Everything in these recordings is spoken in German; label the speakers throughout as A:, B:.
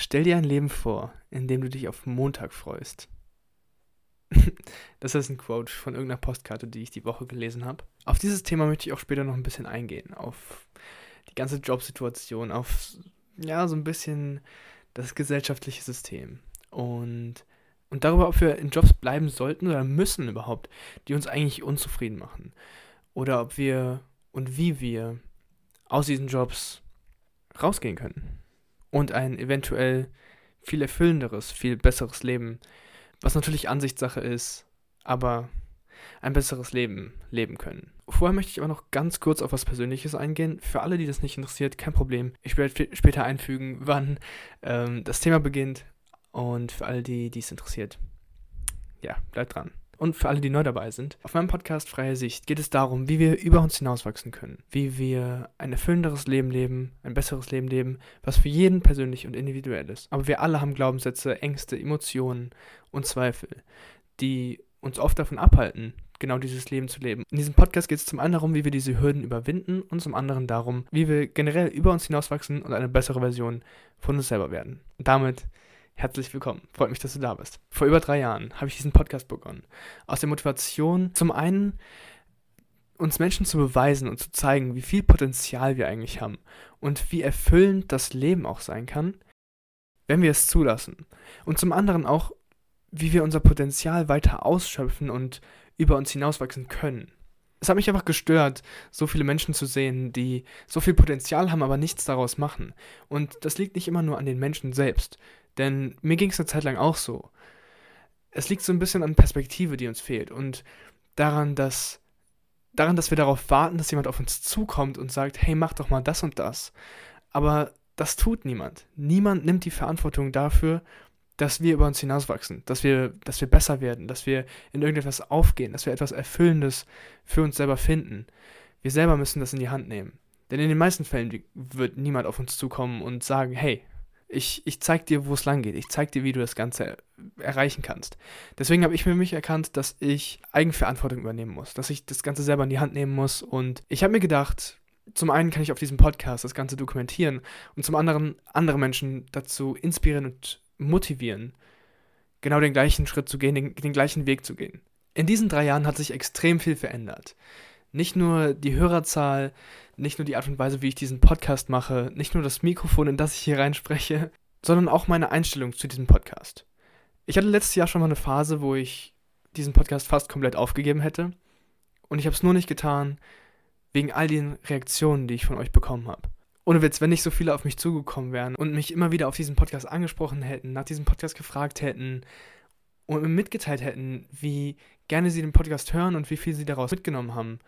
A: Stell dir ein Leben vor, in dem du dich auf Montag freust. das ist ein Quote von irgendeiner Postkarte, die ich die Woche gelesen habe. Auf dieses Thema möchte ich auch später noch ein bisschen eingehen. Auf die ganze Jobsituation, auf ja, so ein bisschen das gesellschaftliche System. Und, und darüber, ob wir in Jobs bleiben sollten oder müssen überhaupt, die uns eigentlich unzufrieden machen. Oder ob wir und wie wir aus diesen Jobs rausgehen können und ein eventuell viel erfüllenderes, viel besseres Leben, was natürlich Ansichtssache ist, aber ein besseres Leben leben können. Vorher möchte ich aber noch ganz kurz auf was Persönliches eingehen. Für alle, die das nicht interessiert, kein Problem. Ich werde später einfügen, wann ähm, das Thema beginnt. Und für alle, die es interessiert, ja, bleibt dran und für alle, die neu dabei sind. Auf meinem Podcast Freie Sicht geht es darum, wie wir über uns hinauswachsen können, wie wir ein erfüllenderes Leben leben, ein besseres Leben leben, was für jeden persönlich und individuell ist. Aber wir alle haben Glaubenssätze, Ängste, Emotionen und Zweifel, die uns oft davon abhalten, genau dieses Leben zu leben. In diesem Podcast geht es zum einen darum, wie wir diese Hürden überwinden und zum anderen darum, wie wir generell über uns hinauswachsen und eine bessere Version von uns selber werden. Und damit Herzlich willkommen. Freut mich, dass du da bist. Vor über drei Jahren habe ich diesen Podcast begonnen. Aus der Motivation, zum einen uns Menschen zu beweisen und zu zeigen, wie viel Potenzial wir eigentlich haben und wie erfüllend das Leben auch sein kann, wenn wir es zulassen. Und zum anderen auch, wie wir unser Potenzial weiter ausschöpfen und über uns hinauswachsen können. Es hat mich einfach gestört, so viele Menschen zu sehen, die so viel Potenzial haben, aber nichts daraus machen. Und das liegt nicht immer nur an den Menschen selbst, denn mir ging es eine Zeit lang auch so. Es liegt so ein bisschen an Perspektive, die uns fehlt und daran, dass daran, dass wir darauf warten, dass jemand auf uns zukommt und sagt, hey, mach doch mal das und das. Aber das tut niemand. Niemand nimmt die Verantwortung dafür, dass wir über uns hinauswachsen, dass wir, dass wir besser werden, dass wir in irgendetwas aufgehen, dass wir etwas Erfüllendes für uns selber finden. Wir selber müssen das in die Hand nehmen. Denn in den meisten Fällen wird niemand auf uns zukommen und sagen, hey, ich, ich zeig dir, wo es lang geht. Ich zeig dir, wie du das Ganze erreichen kannst. Deswegen habe ich für mich erkannt, dass ich Eigenverantwortung übernehmen muss, dass ich das Ganze selber in die Hand nehmen muss. Und ich habe mir gedacht, zum einen kann ich auf diesem Podcast das Ganze dokumentieren und zum anderen andere Menschen dazu inspirieren und motivieren, genau den gleichen Schritt zu gehen, den, den gleichen Weg zu gehen. In diesen drei Jahren hat sich extrem viel verändert. Nicht nur die Hörerzahl, nicht nur die Art und Weise, wie ich diesen Podcast mache, nicht nur das Mikrofon, in das ich hier reinspreche, sondern auch meine Einstellung zu diesem Podcast. Ich hatte letztes Jahr schon mal eine Phase, wo ich diesen Podcast fast komplett aufgegeben hätte. Und ich habe es nur nicht getan, wegen all den Reaktionen, die ich von euch bekommen habe. Ohne Witz, wenn nicht so viele auf mich zugekommen wären und mich immer wieder auf diesen Podcast angesprochen hätten, nach diesem Podcast gefragt hätten und mir mitgeteilt hätten, wie gerne sie den Podcast hören und wie viel sie daraus mitgenommen haben,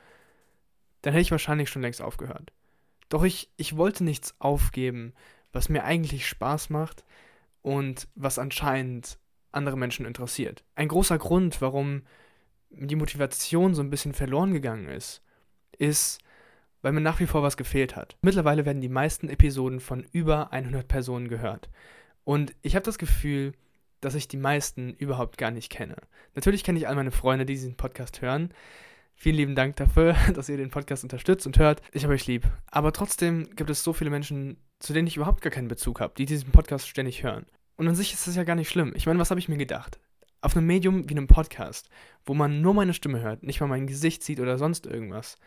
A: dann hätte ich wahrscheinlich schon längst aufgehört. Doch ich, ich wollte nichts aufgeben, was mir eigentlich Spaß macht und was anscheinend andere Menschen interessiert. Ein großer Grund, warum die Motivation so ein bisschen verloren gegangen ist, ist, weil mir nach wie vor was gefehlt hat. Mittlerweile werden die meisten Episoden von über 100 Personen gehört. Und ich habe das Gefühl, dass ich die meisten überhaupt gar nicht kenne. Natürlich kenne ich all meine Freunde, die diesen Podcast hören, Vielen lieben Dank dafür, dass ihr den Podcast unterstützt und hört. Ich habe euch lieb. Aber trotzdem gibt es so viele Menschen, zu denen ich überhaupt gar keinen Bezug habe, die diesen Podcast ständig hören. Und an sich ist das ja gar nicht schlimm. Ich meine, was habe ich mir gedacht? Auf einem Medium wie einem Podcast, wo man nur meine Stimme hört, nicht mal mein Gesicht sieht oder sonst irgendwas.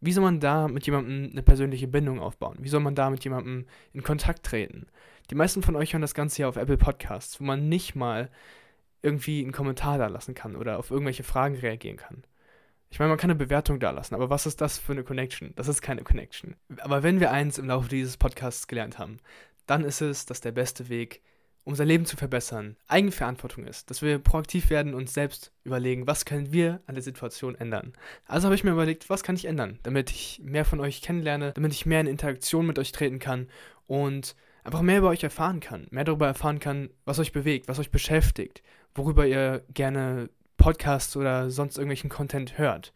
A: Wie soll man da mit jemandem eine persönliche Bindung aufbauen? Wie soll man da mit jemandem in Kontakt treten? Die meisten von euch hören das Ganze ja auf Apple Podcasts, wo man nicht mal irgendwie einen Kommentar da lassen kann oder auf irgendwelche Fragen reagieren kann. Ich meine, man kann eine Bewertung da lassen, aber was ist das für eine Connection? Das ist keine Connection. Aber wenn wir eins im Laufe dieses Podcasts gelernt haben, dann ist es, dass der beste Weg, um sein Leben zu verbessern, Eigenverantwortung ist. Dass wir proaktiv werden und selbst überlegen, was können wir an der Situation ändern. Also habe ich mir überlegt, was kann ich ändern, damit ich mehr von euch kennenlerne, damit ich mehr in Interaktion mit euch treten kann und einfach mehr über euch erfahren kann, mehr darüber erfahren kann, was euch bewegt, was euch beschäftigt, worüber ihr gerne Podcasts oder sonst irgendwelchen Content hört.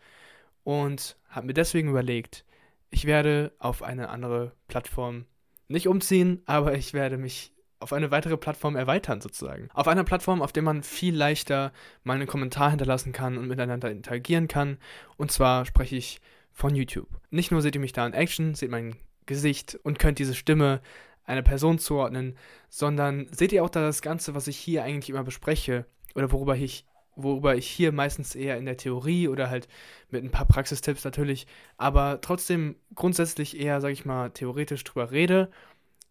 A: Und habe mir deswegen überlegt, ich werde auf eine andere Plattform nicht umziehen, aber ich werde mich auf eine weitere Plattform erweitern sozusagen. Auf einer Plattform, auf der man viel leichter mal einen Kommentar hinterlassen kann und miteinander interagieren kann. Und zwar spreche ich von YouTube. Nicht nur seht ihr mich da in Action, seht mein Gesicht und könnt diese Stimme einer Person zuordnen, sondern seht ihr auch da das Ganze, was ich hier eigentlich immer bespreche oder worüber ich, worüber ich hier meistens eher in der Theorie oder halt mit ein paar Praxistipps natürlich, aber trotzdem grundsätzlich eher, sag ich mal, theoretisch drüber rede.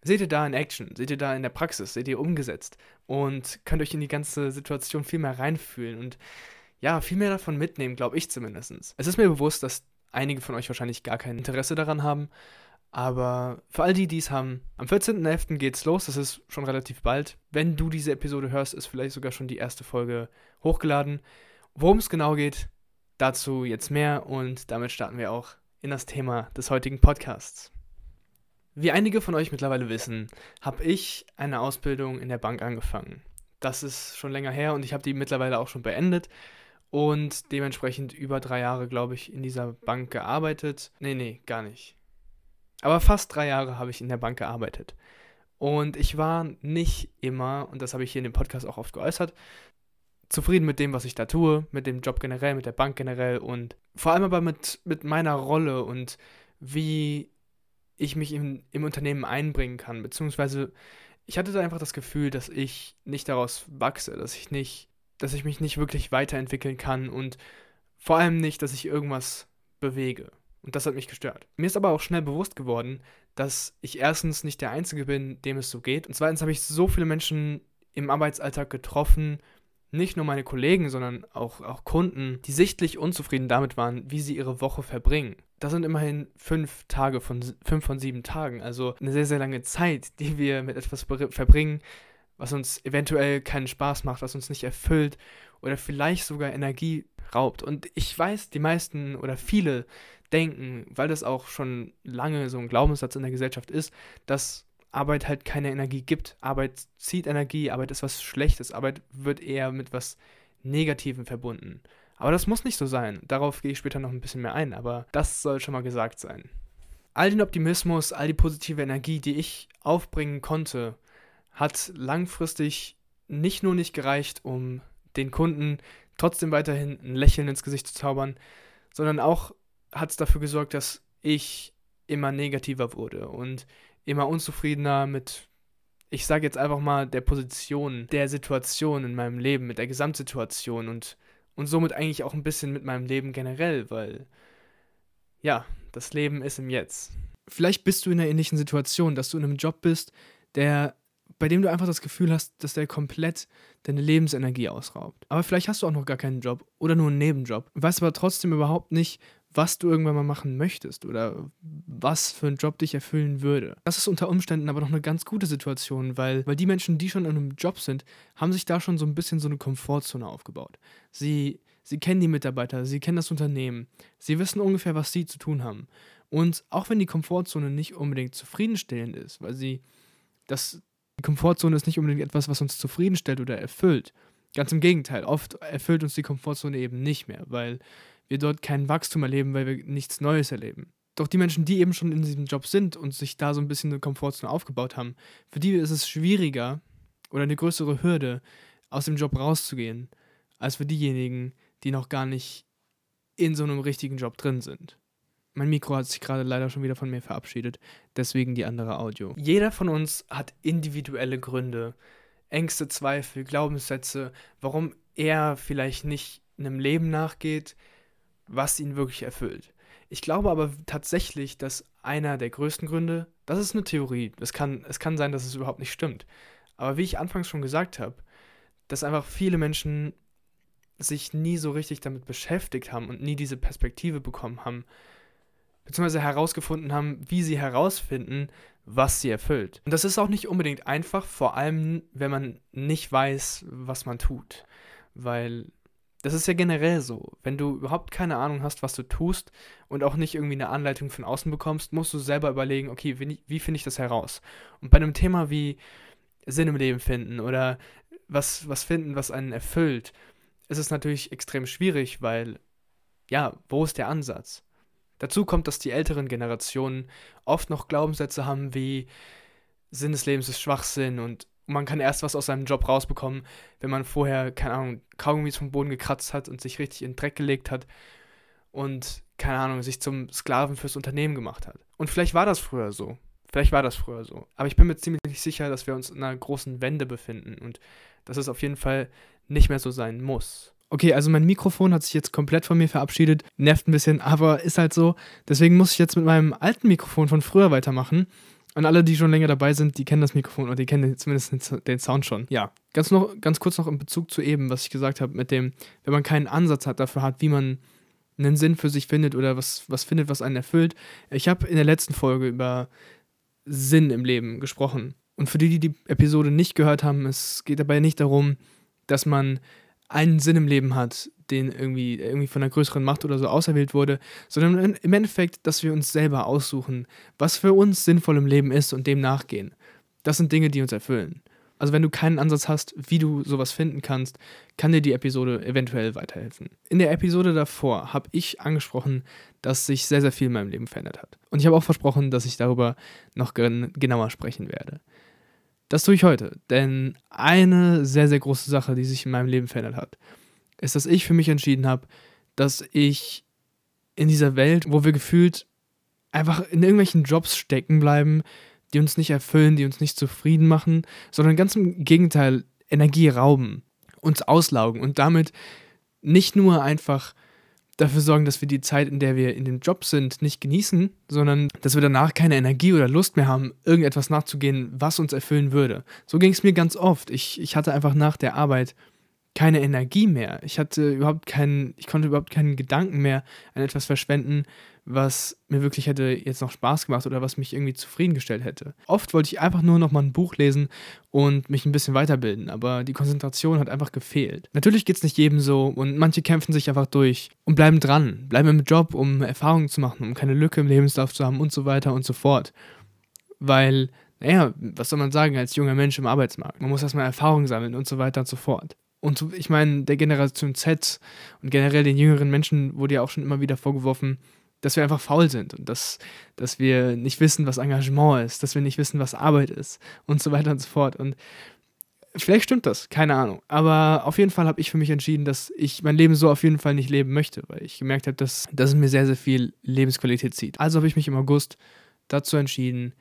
A: Seht ihr da in Action, seht ihr da in der Praxis, seht ihr umgesetzt und könnt euch in die ganze Situation viel mehr reinfühlen und ja, viel mehr davon mitnehmen, glaube ich zumindest. Es ist mir bewusst, dass einige von euch wahrscheinlich gar kein Interesse daran haben, aber für all die, die es haben, am 14.11. geht's los, das ist schon relativ bald. Wenn du diese Episode hörst, ist vielleicht sogar schon die erste Folge hochgeladen. Worum es genau geht, dazu jetzt mehr und damit starten wir auch in das Thema des heutigen Podcasts. Wie einige von euch mittlerweile wissen, habe ich eine Ausbildung in der Bank angefangen. Das ist schon länger her und ich habe die mittlerweile auch schon beendet und dementsprechend über drei Jahre, glaube ich, in dieser Bank gearbeitet. Nee, nee, gar nicht. Aber fast drei Jahre habe ich in der Bank gearbeitet. Und ich war nicht immer, und das habe ich hier in dem Podcast auch oft geäußert, zufrieden mit dem, was ich da tue, mit dem Job generell, mit der Bank generell und vor allem aber mit, mit meiner Rolle und wie ich mich im, im Unternehmen einbringen kann. Beziehungsweise ich hatte da einfach das Gefühl, dass ich nicht daraus wachse, dass ich nicht, dass ich mich nicht wirklich weiterentwickeln kann und vor allem nicht, dass ich irgendwas bewege. Und das hat mich gestört. Mir ist aber auch schnell bewusst geworden, dass ich erstens nicht der Einzige bin, dem es so geht. Und zweitens habe ich so viele Menschen im Arbeitsalltag getroffen, nicht nur meine Kollegen, sondern auch, auch Kunden, die sichtlich unzufrieden damit waren, wie sie ihre Woche verbringen. Das sind immerhin fünf Tage von fünf von sieben Tagen, also eine sehr, sehr lange Zeit, die wir mit etwas verbringen, was uns eventuell keinen Spaß macht, was uns nicht erfüllt oder vielleicht sogar Energie raubt. Und ich weiß, die meisten oder viele denken, weil das auch schon lange so ein Glaubenssatz in der Gesellschaft ist, dass Arbeit halt keine Energie gibt. Arbeit zieht Energie, Arbeit ist was Schlechtes, Arbeit wird eher mit was Negativem verbunden. Aber das muss nicht so sein. Darauf gehe ich später noch ein bisschen mehr ein, aber das soll schon mal gesagt sein. All den Optimismus, all die positive Energie, die ich aufbringen konnte, hat langfristig nicht nur nicht gereicht, um den Kunden trotzdem weiterhin ein Lächeln ins Gesicht zu zaubern, sondern auch hat es dafür gesorgt, dass ich immer negativer wurde und immer unzufriedener mit, ich sage jetzt einfach mal, der Position, der Situation in meinem Leben, mit der Gesamtsituation und, und somit eigentlich auch ein bisschen mit meinem Leben generell, weil ja, das Leben ist im Jetzt. Vielleicht bist du in einer ähnlichen Situation, dass du in einem Job bist, der bei dem du einfach das Gefühl hast, dass der komplett deine Lebensenergie ausraubt. Aber vielleicht hast du auch noch gar keinen Job oder nur einen Nebenjob, weißt aber trotzdem überhaupt nicht, was du irgendwann mal machen möchtest oder was für ein Job dich erfüllen würde. Das ist unter Umständen aber noch eine ganz gute Situation, weil, weil die Menschen, die schon in einem Job sind, haben sich da schon so ein bisschen so eine Komfortzone aufgebaut. Sie, sie kennen die Mitarbeiter, sie kennen das Unternehmen, sie wissen ungefähr, was sie zu tun haben. Und auch wenn die Komfortzone nicht unbedingt zufriedenstellend ist, weil sie das, die Komfortzone ist nicht unbedingt etwas, was uns zufriedenstellt oder erfüllt. Ganz im Gegenteil, oft erfüllt uns die Komfortzone eben nicht mehr, weil wir dort kein Wachstum erleben, weil wir nichts Neues erleben. Doch die Menschen, die eben schon in diesem Job sind und sich da so ein bisschen eine Komfortzone aufgebaut haben, für die ist es schwieriger oder eine größere Hürde, aus dem Job rauszugehen, als für diejenigen, die noch gar nicht in so einem richtigen Job drin sind. Mein Mikro hat sich gerade leider schon wieder von mir verabschiedet, deswegen die andere Audio. Jeder von uns hat individuelle Gründe, Ängste, Zweifel, Glaubenssätze, warum er vielleicht nicht einem Leben nachgeht, was ihn wirklich erfüllt. Ich glaube aber tatsächlich, dass einer der größten Gründe, das ist eine Theorie, es kann, es kann sein, dass es überhaupt nicht stimmt, aber wie ich anfangs schon gesagt habe, dass einfach viele Menschen sich nie so richtig damit beschäftigt haben und nie diese Perspektive bekommen haben, beziehungsweise herausgefunden haben, wie sie herausfinden, was sie erfüllt. Und das ist auch nicht unbedingt einfach, vor allem wenn man nicht weiß, was man tut. Weil das ist ja generell so. Wenn du überhaupt keine Ahnung hast, was du tust und auch nicht irgendwie eine Anleitung von außen bekommst, musst du selber überlegen, okay, wie, wie finde ich das heraus? Und bei einem Thema wie Sinn im Leben finden oder was, was finden, was einen erfüllt, ist es natürlich extrem schwierig, weil, ja, wo ist der Ansatz? Dazu kommt, dass die älteren Generationen oft noch Glaubenssätze haben wie Sinn des Lebens ist Schwachsinn und man kann erst was aus seinem Job rausbekommen, wenn man vorher, keine Ahnung, Kaugummis vom Boden gekratzt hat und sich richtig in den Dreck gelegt hat und, keine Ahnung, sich zum Sklaven fürs Unternehmen gemacht hat. Und vielleicht war das früher so. Vielleicht war das früher so. Aber ich bin mir ziemlich sicher, dass wir uns in einer großen Wende befinden und dass es auf jeden Fall nicht mehr so sein muss. Okay, also mein Mikrofon hat sich jetzt komplett von mir verabschiedet, nervt ein bisschen, aber ist halt so. Deswegen muss ich jetzt mit meinem alten Mikrofon von früher weitermachen. Und alle, die schon länger dabei sind, die kennen das Mikrofon oder die kennen zumindest den Sound schon. Ja, ganz, noch, ganz kurz noch in Bezug zu eben, was ich gesagt habe, mit dem, wenn man keinen Ansatz hat dafür hat, wie man einen Sinn für sich findet oder was, was findet, was einen erfüllt. Ich habe in der letzten Folge über Sinn im Leben gesprochen. Und für die, die die Episode nicht gehört haben, es geht dabei nicht darum, dass man einen Sinn im Leben hat, den irgendwie, irgendwie von einer größeren Macht oder so auserwählt wurde, sondern im Endeffekt, dass wir uns selber aussuchen, was für uns sinnvoll im Leben ist und dem nachgehen. Das sind Dinge, die uns erfüllen. Also wenn du keinen Ansatz hast, wie du sowas finden kannst, kann dir die Episode eventuell weiterhelfen. In der Episode davor habe ich angesprochen, dass sich sehr, sehr viel in meinem Leben verändert hat. Und ich habe auch versprochen, dass ich darüber noch genauer sprechen werde. Das tue ich heute, denn eine sehr, sehr große Sache, die sich in meinem Leben verändert hat, ist, dass ich für mich entschieden habe, dass ich in dieser Welt, wo wir gefühlt einfach in irgendwelchen Jobs stecken bleiben, die uns nicht erfüllen, die uns nicht zufrieden machen, sondern ganz im Gegenteil Energie rauben, uns auslaugen und damit nicht nur einfach dafür sorgen, dass wir die Zeit, in der wir in dem Job sind, nicht genießen, sondern dass wir danach keine Energie oder Lust mehr haben, irgendetwas nachzugehen, was uns erfüllen würde. So ging es mir ganz oft. Ich, ich hatte einfach nach der Arbeit keine Energie mehr. Ich hatte überhaupt keinen, ich konnte überhaupt keinen Gedanken mehr an etwas verschwenden, was mir wirklich hätte jetzt noch Spaß gemacht oder was mich irgendwie zufriedengestellt hätte. Oft wollte ich einfach nur noch mal ein Buch lesen und mich ein bisschen weiterbilden, aber die Konzentration hat einfach gefehlt. Natürlich geht es nicht jedem so und manche kämpfen sich einfach durch und bleiben dran, bleiben im Job, um Erfahrungen zu machen, um keine Lücke im Lebenslauf zu haben und so weiter und so fort. Weil, naja, was soll man sagen als junger Mensch im Arbeitsmarkt? Man muss erstmal Erfahrungen sammeln und so weiter und so fort. Und ich meine, der Generation Z und generell den jüngeren Menschen wurde ja auch schon immer wieder vorgeworfen, dass wir einfach faul sind und dass, dass wir nicht wissen, was Engagement ist, dass wir nicht wissen, was Arbeit ist und so weiter und so fort. Und vielleicht stimmt das, keine Ahnung. Aber auf jeden Fall habe ich für mich entschieden, dass ich mein Leben so auf jeden Fall nicht leben möchte, weil ich gemerkt habe, dass, dass es mir sehr, sehr viel Lebensqualität zieht. Also habe ich mich im August dazu entschieden,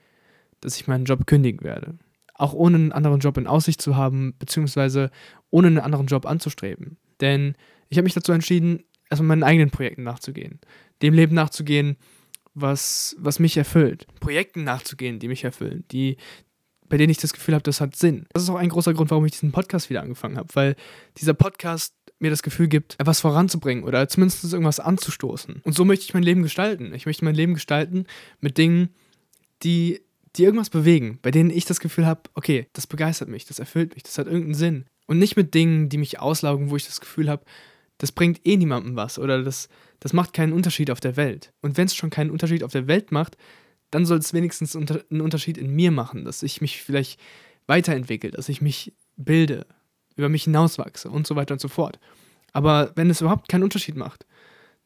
A: dass ich meinen Job kündigen werde. Auch ohne einen anderen Job in Aussicht zu haben, beziehungsweise ohne einen anderen Job anzustreben. Denn ich habe mich dazu entschieden, erstmal meinen eigenen Projekten nachzugehen dem Leben nachzugehen, was, was mich erfüllt. Projekten nachzugehen, die mich erfüllen, die, bei denen ich das Gefühl habe, das hat Sinn. Das ist auch ein großer Grund, warum ich diesen Podcast wieder angefangen habe, weil dieser Podcast mir das Gefühl gibt, etwas voranzubringen oder zumindest irgendwas anzustoßen. Und so möchte ich mein Leben gestalten. Ich möchte mein Leben gestalten mit Dingen, die, die irgendwas bewegen, bei denen ich das Gefühl habe, okay, das begeistert mich, das erfüllt mich, das hat irgendeinen Sinn. Und nicht mit Dingen, die mich auslaugen, wo ich das Gefühl habe, das bringt eh niemandem was oder das, das macht keinen Unterschied auf der Welt. Und wenn es schon keinen Unterschied auf der Welt macht, dann soll es wenigstens unter einen Unterschied in mir machen, dass ich mich vielleicht weiterentwickle, dass ich mich bilde, über mich hinauswachse und so weiter und so fort. Aber wenn es überhaupt keinen Unterschied macht,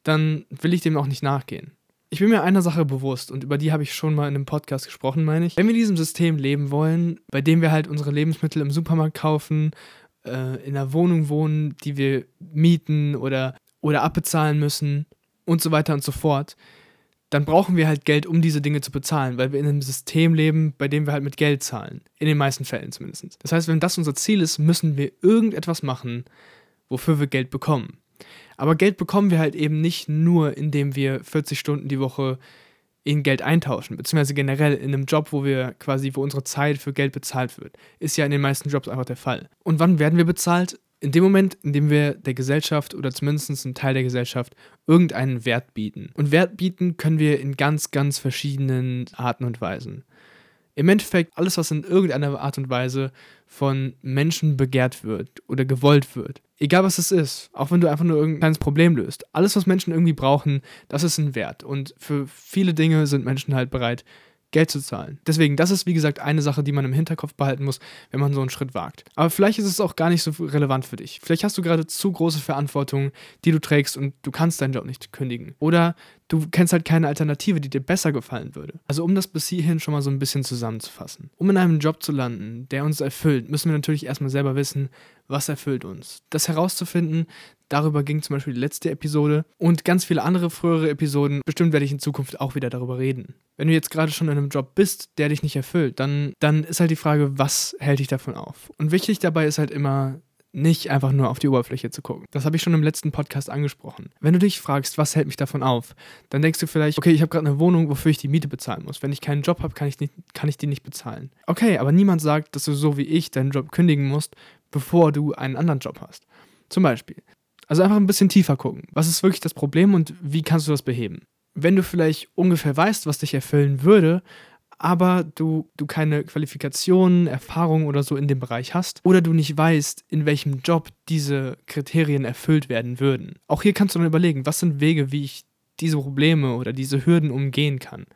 A: dann will ich dem auch nicht nachgehen. Ich bin mir einer Sache bewusst und über die habe ich schon mal in einem Podcast gesprochen, meine ich. Wenn wir in diesem System leben wollen, bei dem wir halt unsere Lebensmittel im Supermarkt kaufen, äh, in einer Wohnung wohnen, die wir mieten oder oder abbezahlen müssen und so weiter und so fort, dann brauchen wir halt Geld, um diese Dinge zu bezahlen, weil wir in einem System leben, bei dem wir halt mit Geld zahlen. In den meisten Fällen zumindest. Das heißt, wenn das unser Ziel ist, müssen wir irgendetwas machen, wofür wir Geld bekommen. Aber Geld bekommen wir halt eben nicht nur, indem wir 40 Stunden die Woche in Geld eintauschen, beziehungsweise generell in einem Job, wo wir quasi, wo unsere Zeit für Geld bezahlt wird. Ist ja in den meisten Jobs einfach der Fall. Und wann werden wir bezahlt? in dem Moment, in dem wir der Gesellschaft oder zumindest einem Teil der Gesellschaft irgendeinen Wert bieten. Und Wert bieten können wir in ganz, ganz verschiedenen Arten und Weisen. Im Endeffekt alles, was in irgendeiner Art und Weise von Menschen begehrt wird oder gewollt wird. Egal was es ist, auch wenn du einfach nur irgendein kleines Problem löst. Alles, was Menschen irgendwie brauchen, das ist ein Wert. Und für viele Dinge sind Menschen halt bereit, Geld zu zahlen. Deswegen, das ist wie gesagt eine Sache, die man im Hinterkopf behalten muss, wenn man so einen Schritt wagt. Aber vielleicht ist es auch gar nicht so relevant für dich. Vielleicht hast du gerade zu große Verantwortung, die du trägst und du kannst deinen Job nicht kündigen. Oder du kennst halt keine Alternative, die dir besser gefallen würde. Also um das bis hierhin schon mal so ein bisschen zusammenzufassen. Um in einem Job zu landen, der uns erfüllt, müssen wir natürlich erstmal selber wissen, was erfüllt uns. Das herauszufinden, darüber ging zum Beispiel die letzte Episode und ganz viele andere frühere Episoden. Bestimmt werde ich in Zukunft auch wieder darüber reden. Wenn du jetzt gerade schon in einem Job bist, der dich nicht erfüllt, dann, dann ist halt die Frage, was hält dich davon auf? Und wichtig dabei ist halt immer, nicht einfach nur auf die Oberfläche zu gucken. Das habe ich schon im letzten Podcast angesprochen. Wenn du dich fragst, was hält mich davon auf, dann denkst du vielleicht, okay, ich habe gerade eine Wohnung, wofür ich die Miete bezahlen muss. Wenn ich keinen Job habe, kann, kann ich die nicht bezahlen. Okay, aber niemand sagt, dass du so wie ich deinen Job kündigen musst, bevor du einen anderen Job hast. Zum Beispiel. Also einfach ein bisschen tiefer gucken. Was ist wirklich das Problem und wie kannst du das beheben? Wenn du vielleicht ungefähr weißt, was dich erfüllen würde, aber du, du keine Qualifikationen, Erfahrungen oder so in dem Bereich hast oder du nicht weißt, in welchem Job diese Kriterien erfüllt werden würden. Auch hier kannst du dann überlegen, was sind Wege, wie ich diese Probleme oder diese Hürden umgehen kann.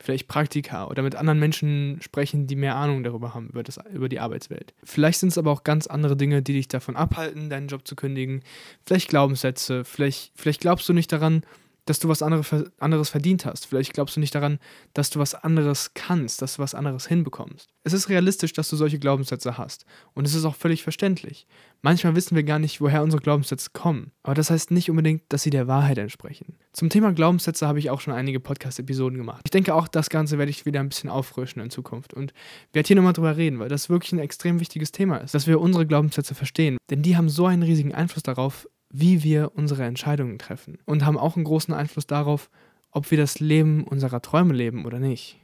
A: Vielleicht Praktika oder mit anderen Menschen sprechen, die mehr Ahnung darüber haben, über, das, über die Arbeitswelt. Vielleicht sind es aber auch ganz andere Dinge, die dich davon abhalten, deinen Job zu kündigen. Vielleicht Glaubenssätze. Vielleicht, vielleicht glaubst du nicht daran, dass du was anderes verdient hast. Vielleicht glaubst du nicht daran, dass du was anderes kannst, dass du was anderes hinbekommst. Es ist realistisch, dass du solche Glaubenssätze hast. Und es ist auch völlig verständlich. Manchmal wissen wir gar nicht, woher unsere Glaubenssätze kommen. Aber das heißt nicht unbedingt, dass sie der Wahrheit entsprechen. Zum Thema Glaubenssätze habe ich auch schon einige Podcast-Episoden gemacht. Ich denke auch, das Ganze werde ich wieder ein bisschen auffrischen in Zukunft. Und werde hier nochmal drüber reden, weil das wirklich ein extrem wichtiges Thema ist, dass wir unsere Glaubenssätze verstehen. Denn die haben so einen riesigen Einfluss darauf, wie wir unsere Entscheidungen treffen und haben auch einen großen Einfluss darauf, ob wir das Leben unserer Träume leben oder nicht.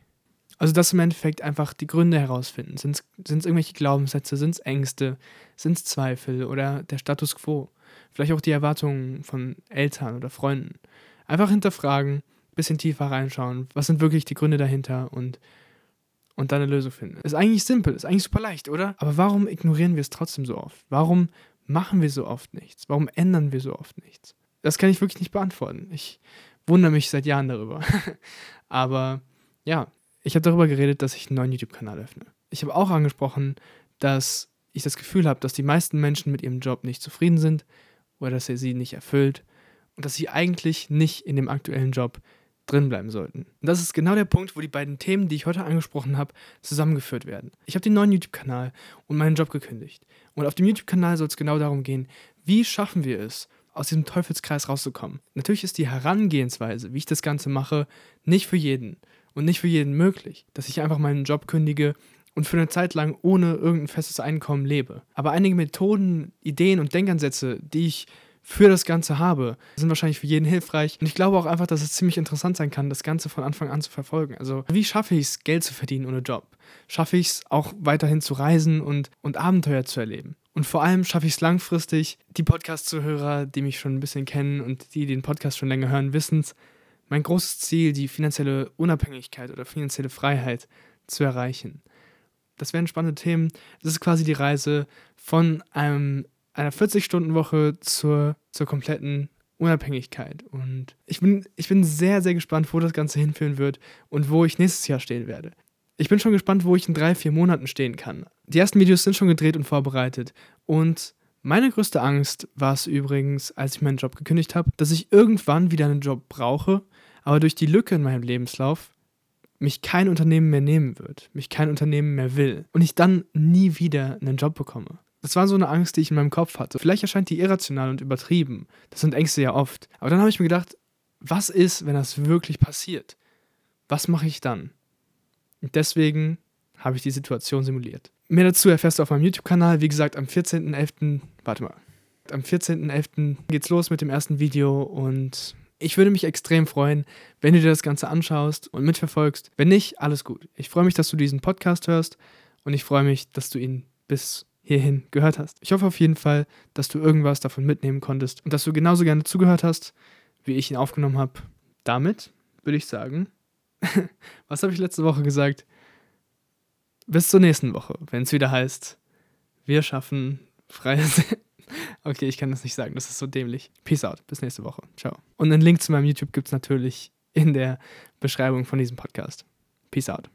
A: Also das im Endeffekt einfach die Gründe herausfinden. Sind es irgendwelche Glaubenssätze, sind es Ängste, sind es Zweifel oder der Status quo? Vielleicht auch die Erwartungen von Eltern oder Freunden. Einfach hinterfragen, bisschen tiefer reinschauen, was sind wirklich die Gründe dahinter und, und dann eine Lösung finden. Ist eigentlich simpel, ist eigentlich super leicht, oder? Aber warum ignorieren wir es trotzdem so oft? Warum machen wir so oft nichts? Warum ändern wir so oft nichts? Das kann ich wirklich nicht beantworten. Ich wundere mich seit Jahren darüber. Aber ja, ich habe darüber geredet, dass ich einen neuen YouTube-Kanal öffne. Ich habe auch angesprochen, dass ich das Gefühl habe, dass die meisten Menschen mit ihrem Job nicht zufrieden sind oder dass er sie nicht erfüllt und dass sie eigentlich nicht in dem aktuellen Job drin bleiben sollten. Und das ist genau der Punkt, wo die beiden Themen, die ich heute angesprochen habe, zusammengeführt werden. Ich habe den neuen YouTube-Kanal und meinen Job gekündigt. Und auf dem YouTube-Kanal soll es genau darum gehen, wie schaffen wir es, aus diesem Teufelskreis rauszukommen. Natürlich ist die Herangehensweise, wie ich das Ganze mache, nicht für jeden und nicht für jeden möglich, dass ich einfach meinen Job kündige und für eine Zeit lang ohne irgendein festes Einkommen lebe. Aber einige Methoden, Ideen und Denkansätze, die ich für das Ganze habe, sind wahrscheinlich für jeden hilfreich. Und ich glaube auch einfach, dass es ziemlich interessant sein kann, das Ganze von Anfang an zu verfolgen. Also, wie schaffe ich es, Geld zu verdienen ohne Job? Schaffe ich es auch weiterhin zu reisen und, und Abenteuer zu erleben? Und vor allem schaffe ich es langfristig, die Podcast-Zuhörer, die mich schon ein bisschen kennen und die den Podcast schon länger hören, wissen es, mein großes Ziel, die finanzielle Unabhängigkeit oder finanzielle Freiheit zu erreichen. Das wären spannende Themen. Das ist quasi die Reise von einem einer 40-Stunden-Woche zur, zur kompletten Unabhängigkeit. Und ich bin, ich bin sehr, sehr gespannt, wo das Ganze hinführen wird und wo ich nächstes Jahr stehen werde. Ich bin schon gespannt, wo ich in drei, vier Monaten stehen kann. Die ersten Videos sind schon gedreht und vorbereitet. Und meine größte Angst war es übrigens, als ich meinen Job gekündigt habe, dass ich irgendwann wieder einen Job brauche, aber durch die Lücke in meinem Lebenslauf mich kein Unternehmen mehr nehmen wird, mich kein Unternehmen mehr will und ich dann nie wieder einen Job bekomme. Das war so eine Angst, die ich in meinem Kopf hatte. Vielleicht erscheint die irrational und übertrieben. Das sind Ängste ja oft. Aber dann habe ich mir gedacht, was ist, wenn das wirklich passiert? Was mache ich dann? Und deswegen habe ich die Situation simuliert. Mehr dazu erfährst du auf meinem YouTube-Kanal. Wie gesagt, am 14.11. Warte mal. Am 14.11. geht's los mit dem ersten Video und ich würde mich extrem freuen, wenn du dir das Ganze anschaust und mitverfolgst. Wenn nicht, alles gut. Ich freue mich, dass du diesen Podcast hörst und ich freue mich, dass du ihn bis hierhin gehört hast. Ich hoffe auf jeden Fall, dass du irgendwas davon mitnehmen konntest und dass du genauso gerne zugehört hast, wie ich ihn aufgenommen habe. Damit würde ich sagen, was habe ich letzte Woche gesagt? Bis zur nächsten Woche, wenn es wieder heißt, wir schaffen freies. okay, ich kann das nicht sagen, das ist so dämlich. Peace out, bis nächste Woche. Ciao. Und einen Link zu meinem YouTube gibt es natürlich in der Beschreibung von diesem Podcast. Peace out.